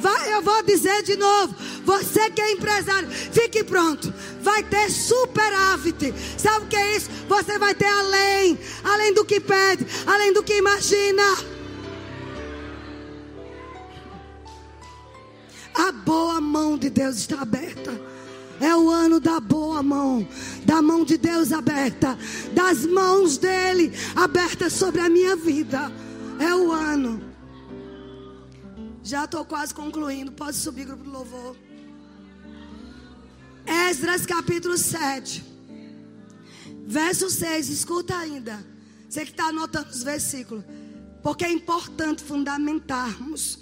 Vai, eu vou dizer de novo. Você que é empresário, fique pronto. Vai ter superávit. Sabe o que é isso? Você vai ter além, além do que pede, além do que imagina. A boa mão de Deus está aberta. É o ano da boa mão, da mão de Deus aberta, das mãos dele abertas sobre a minha vida. É o ano. Já estou quase concluindo. Pode subir, grupo do louvor. Esdras capítulo 7. Verso 6. Escuta ainda. Você que está anotando os versículos. Porque é importante fundamentarmos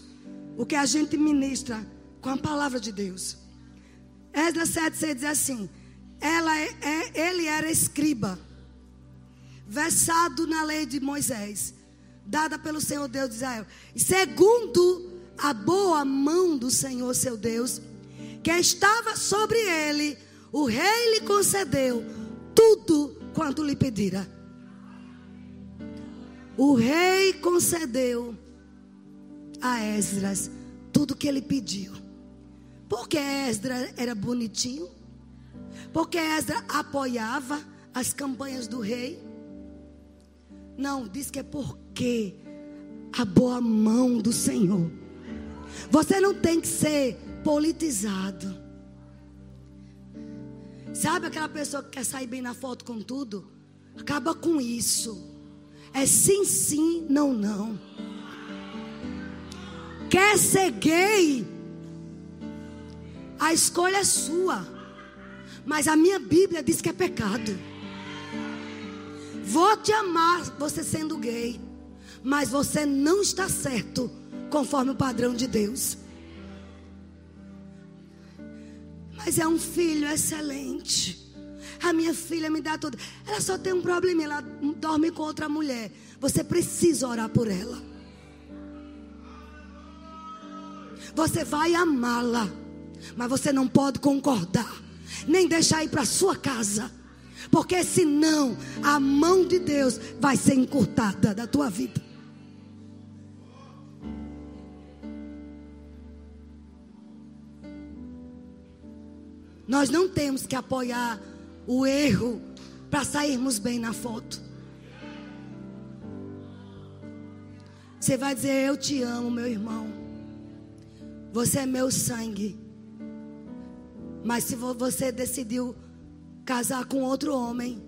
o que a gente ministra com a palavra de Deus. Esdras 7, 6 diz assim: ela é, é, ele era escriba, versado na lei de Moisés, dada pelo Senhor Deus de Israel. Segundo a boa mão do Senhor seu Deus, que estava sobre ele, o rei lhe concedeu tudo quanto lhe pedira. O rei concedeu a Esdras tudo que ele pediu. Porque Esdras era bonitinho? Porque Esdras apoiava as campanhas do rei? Não, diz que é porque a boa mão do Senhor. Você não tem que ser politizado. Sabe aquela pessoa que quer sair bem na foto com tudo? Acaba com isso. É sim, sim, não, não. Quer ser gay? A escolha é sua. Mas a minha Bíblia diz que é pecado. Vou te amar você sendo gay. Mas você não está certo conforme o padrão de Deus. Mas é um filho excelente. A minha filha me dá tudo. Ela só tem um problema, ela dorme com outra mulher. Você precisa orar por ela. Você vai amá-la, mas você não pode concordar, nem deixar ir para sua casa, porque senão a mão de Deus vai ser encurtada da tua vida. Nós não temos que apoiar o erro para sairmos bem na foto. Você vai dizer: Eu te amo, meu irmão. Você é meu sangue. Mas se você decidiu casar com outro homem,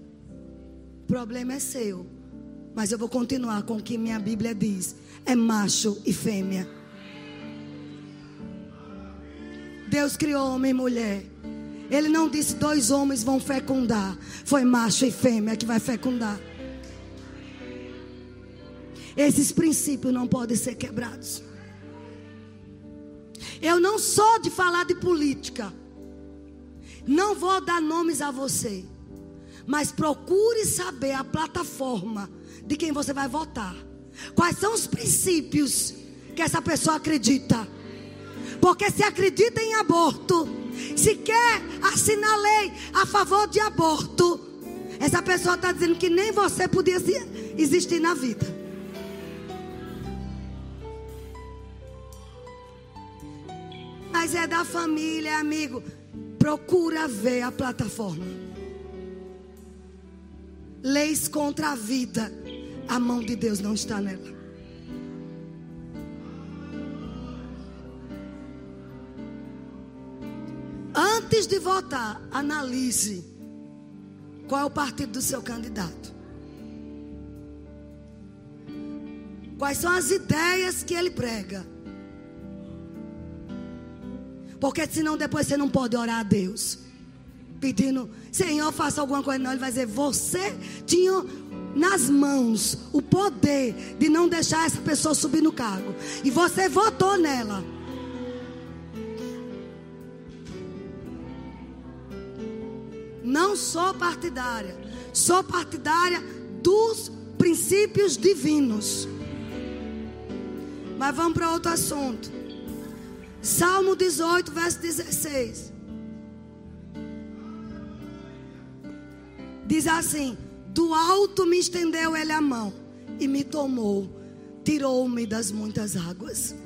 o problema é seu. Mas eu vou continuar com o que minha Bíblia diz: é macho e fêmea. Deus criou homem e mulher. Ele não disse dois homens vão fecundar. Foi macho e fêmea que vai fecundar. Esses princípios não podem ser quebrados. Eu não sou de falar de política. Não vou dar nomes a você. Mas procure saber a plataforma de quem você vai votar. Quais são os princípios que essa pessoa acredita? Porque se acredita em aborto, se quer assinar lei a favor de aborto, essa pessoa está dizendo que nem você podia existir na vida. Mas é da família, amigo. Procura ver a plataforma. Leis contra a vida. A mão de Deus não está nela. Antes de votar, analise qual é o partido do seu candidato. Quais são as ideias que ele prega? Porque senão depois você não pode orar a Deus. Pedindo, Senhor, faça alguma coisa. Não, ele vai dizer, você tinha nas mãos o poder de não deixar essa pessoa subir no cargo. E você votou nela. Não sou partidária. Sou partidária dos princípios divinos. Mas vamos para outro assunto. Salmo 18, verso 16. Diz assim: Do alto me estendeu ele a mão e me tomou, tirou-me das muitas águas.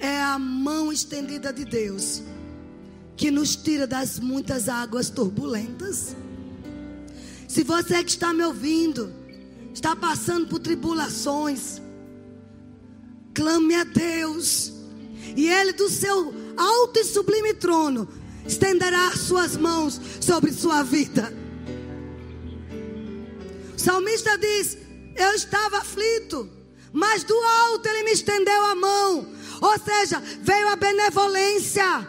É a mão estendida de Deus que nos tira das muitas águas turbulentas. Se você que está me ouvindo, está passando por tribulações, clame a Deus, e Ele do seu alto e sublime trono estenderá as suas mãos sobre sua vida. O salmista diz: Eu estava aflito, mas do alto Ele me estendeu a mão Ou seja, veio a benevolência,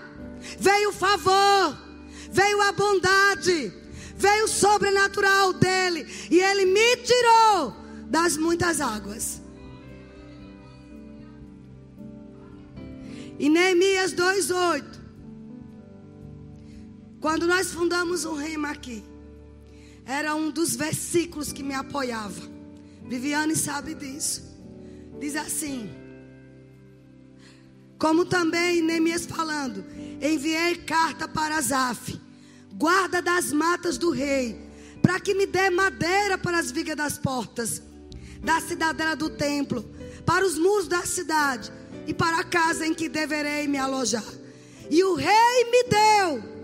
veio o favor, veio a bondade, veio o sobrenatural dele. E ele me tirou das muitas águas. E Neemias 2,8. Quando nós fundamos o rema aqui, era um dos versículos que me apoiava. Viviane sabe disso. Diz assim: Como também Neemias falando, enviei carta para Azaf, guarda das matas do rei, para que me dê madeira para as vigas das portas da cidadela do templo, para os muros da cidade e para a casa em que deverei me alojar. E o rei me deu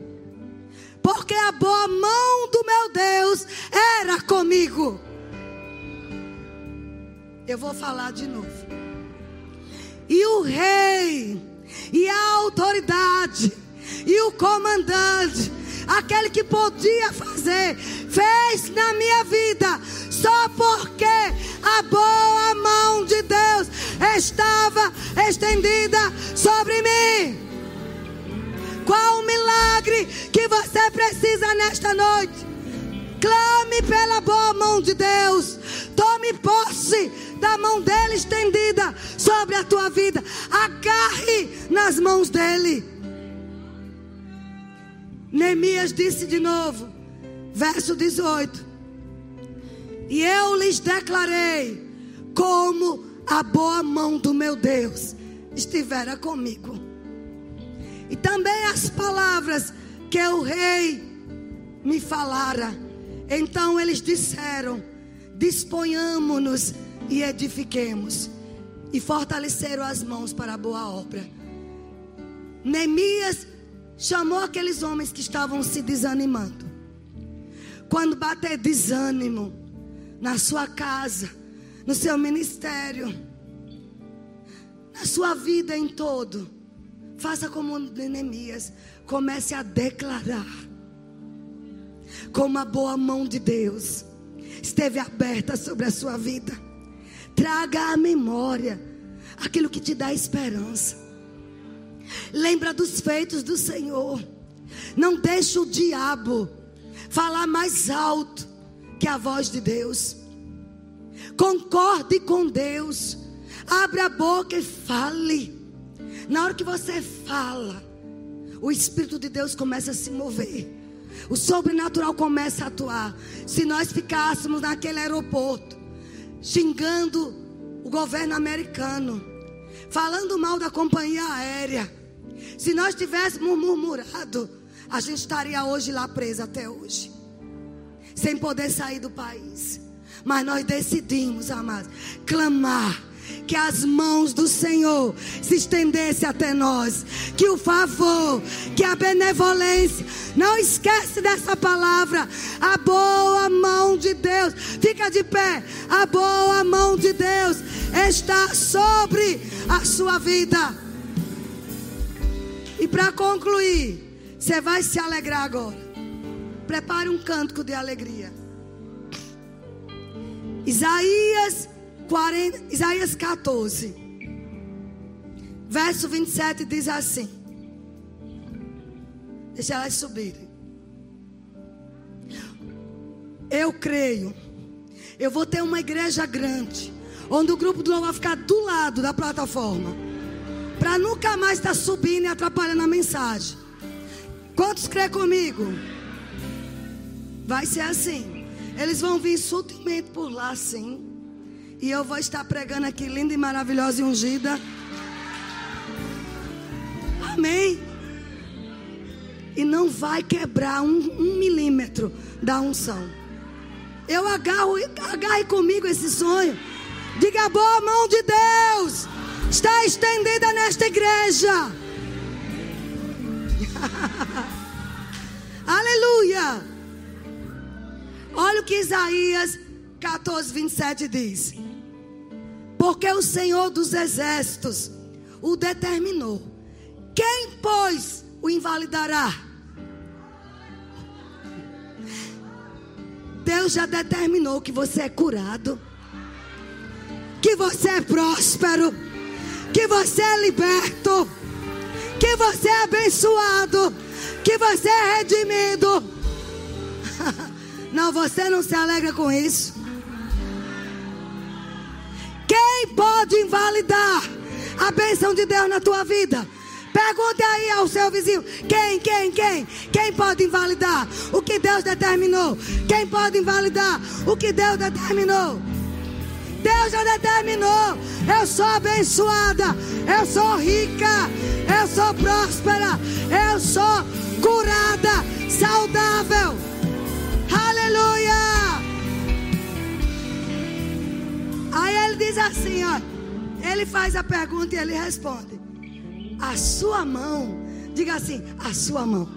porque a boa mão do meu Deus era comigo. Eu vou falar de novo. E o rei, e a autoridade, e o comandante, aquele que podia fazer, fez na minha vida, só porque a boa mão de Deus estava estendida sobre mim. Qual o milagre que você precisa nesta noite? Clame pela boa mão de Deus. Tome posse da mão dele estendida sobre a tua vida. Agarre nas mãos dele. Neemias disse de novo, verso 18: E eu lhes declarei como a boa mão do meu Deus estivera comigo. E também as palavras que o rei me falara. Então eles disseram: disponhamos-nos e edifiquemos. E fortaleceram as mãos para a boa obra. Neemias chamou aqueles homens que estavam se desanimando. Quando bater desânimo na sua casa, no seu ministério, na sua vida em todo, Faça como Neemias. Comece a declarar. Como a boa mão de Deus esteve aberta sobre a sua vida. Traga à memória aquilo que te dá esperança. Lembra dos feitos do Senhor. Não deixe o diabo falar mais alto que a voz de Deus. Concorde com Deus. Abra a boca e fale. Na hora que você fala, o Espírito de Deus começa a se mover. O sobrenatural começa a atuar. Se nós ficássemos naquele aeroporto, xingando o governo americano, falando mal da companhia aérea, se nós tivéssemos murmurado, a gente estaria hoje lá preso até hoje, sem poder sair do país. Mas nós decidimos, amados, clamar que as mãos do Senhor se estendessem até nós, que o favor, que a benevolência, não esquece dessa palavra, a boa mão de Deus, fica de pé, a boa mão de Deus está sobre a sua vida. E para concluir, você vai se alegrar agora. Prepare um cântico de alegria. Isaías 40, Isaías 14, verso 27 diz assim: Deixa elas subirem. Eu creio, eu vou ter uma igreja grande, onde o grupo do louvor vai ficar do lado da plataforma, para nunca mais estar tá subindo e atrapalhando a mensagem. Quantos crê comigo? Vai ser assim. Eles vão vir sutilmente por lá, sim. E eu vou estar pregando aqui, linda e maravilhosa e ungida. Amém. E não vai quebrar um, um milímetro da unção. Eu agarro, agarre comigo esse sonho. Diga boa mão de Deus. Está estendida nesta igreja. *laughs* Aleluia. Olha o que Isaías 14, 27 diz. Porque o Senhor dos exércitos o determinou. Quem, pois, o invalidará? Deus já determinou que você é curado, que você é próspero, que você é liberto, que você é abençoado, que você é redimido. *laughs* Não, você não se alegra com isso. Quem pode invalidar a bênção de Deus na tua vida? Pergunte aí ao seu vizinho: quem, quem, quem? Quem pode invalidar o que Deus determinou? Quem pode invalidar o que Deus determinou? Deus já determinou. Eu sou abençoada, eu sou rica, eu sou próspera, eu sou curada, saudável. Aleluia! Aí ele diz assim, ó. Ele faz a pergunta e ele responde. A sua mão, diga assim, a sua mão.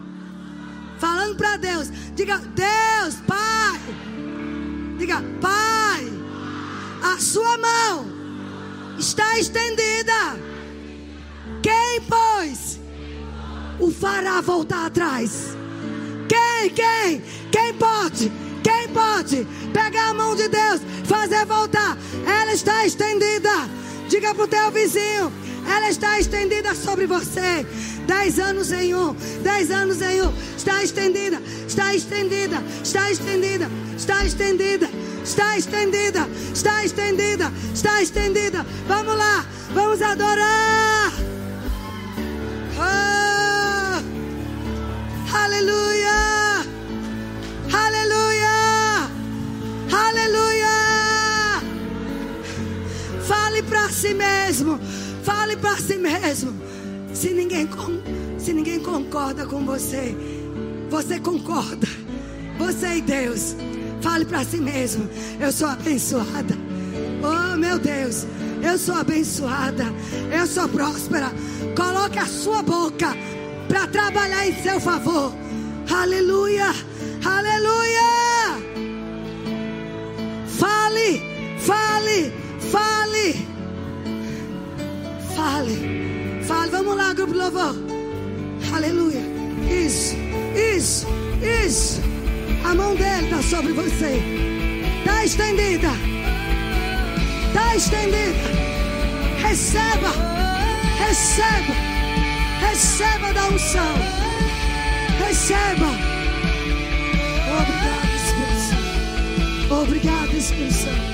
Falando para Deus, diga, Deus, Pai. Diga, Pai, a sua mão está estendida. Quem, pois, o fará voltar atrás? Quem, quem, quem pode? Quem pode pegar a mão de Deus, fazer voltar? Ela está estendida. Diga para o teu vizinho: ela está estendida sobre você. Dez anos em um, dez anos em um. Está estendida, está estendida, está estendida, está estendida, está estendida, está estendida, está estendida. Vamos lá, vamos adorar. Oh, aleluia, si mesmo. Fale para si mesmo. Se ninguém, se ninguém concorda com você, você concorda. Você e Deus. Fale para si mesmo. Eu sou abençoada. Oh, meu Deus. Eu sou abençoada. Eu sou próspera. Coloque a sua boca para trabalhar em seu favor. Aleluia. Aleluia. Fale, fale, fale. Fale, fale. Vamos lá, grupo louvor. Aleluia. Isso, isso, isso. A mão dele está sobre você. Está estendida. Está estendida. Receba, receba, receba da unção. Receba. Obrigado, Espírito Santo. Obrigado, Espírito Santo.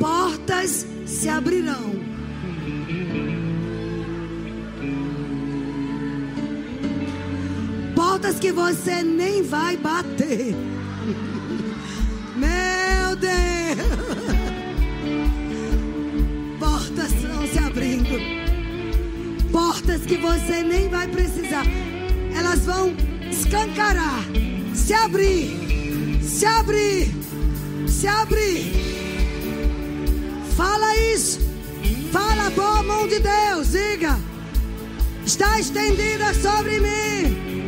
Portas se abrirão. Portas que você nem vai bater. Meu Deus. Portas estão se abrindo. Portas que você nem vai precisar. Elas vão escancarar, se abrir, se abrir, se abrir. isso. Fala boa mão de Deus, diga. Está estendida sobre mim.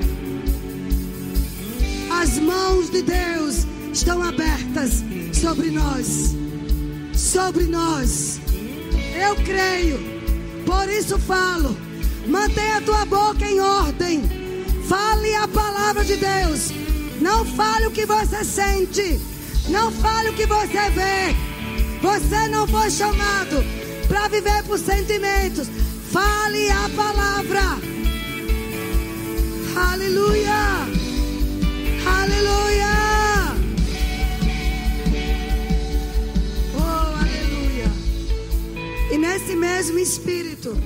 As mãos de Deus estão abertas sobre nós. Sobre nós. Eu creio. Por isso falo. Mantenha a tua boca em ordem. Fale a palavra de Deus. Não fale o que você sente. Não fale o que você vê. Você não foi chamado para viver por sentimentos. Fale a palavra. Aleluia. Aleluia. Oh, aleluia. E nesse mesmo espírito.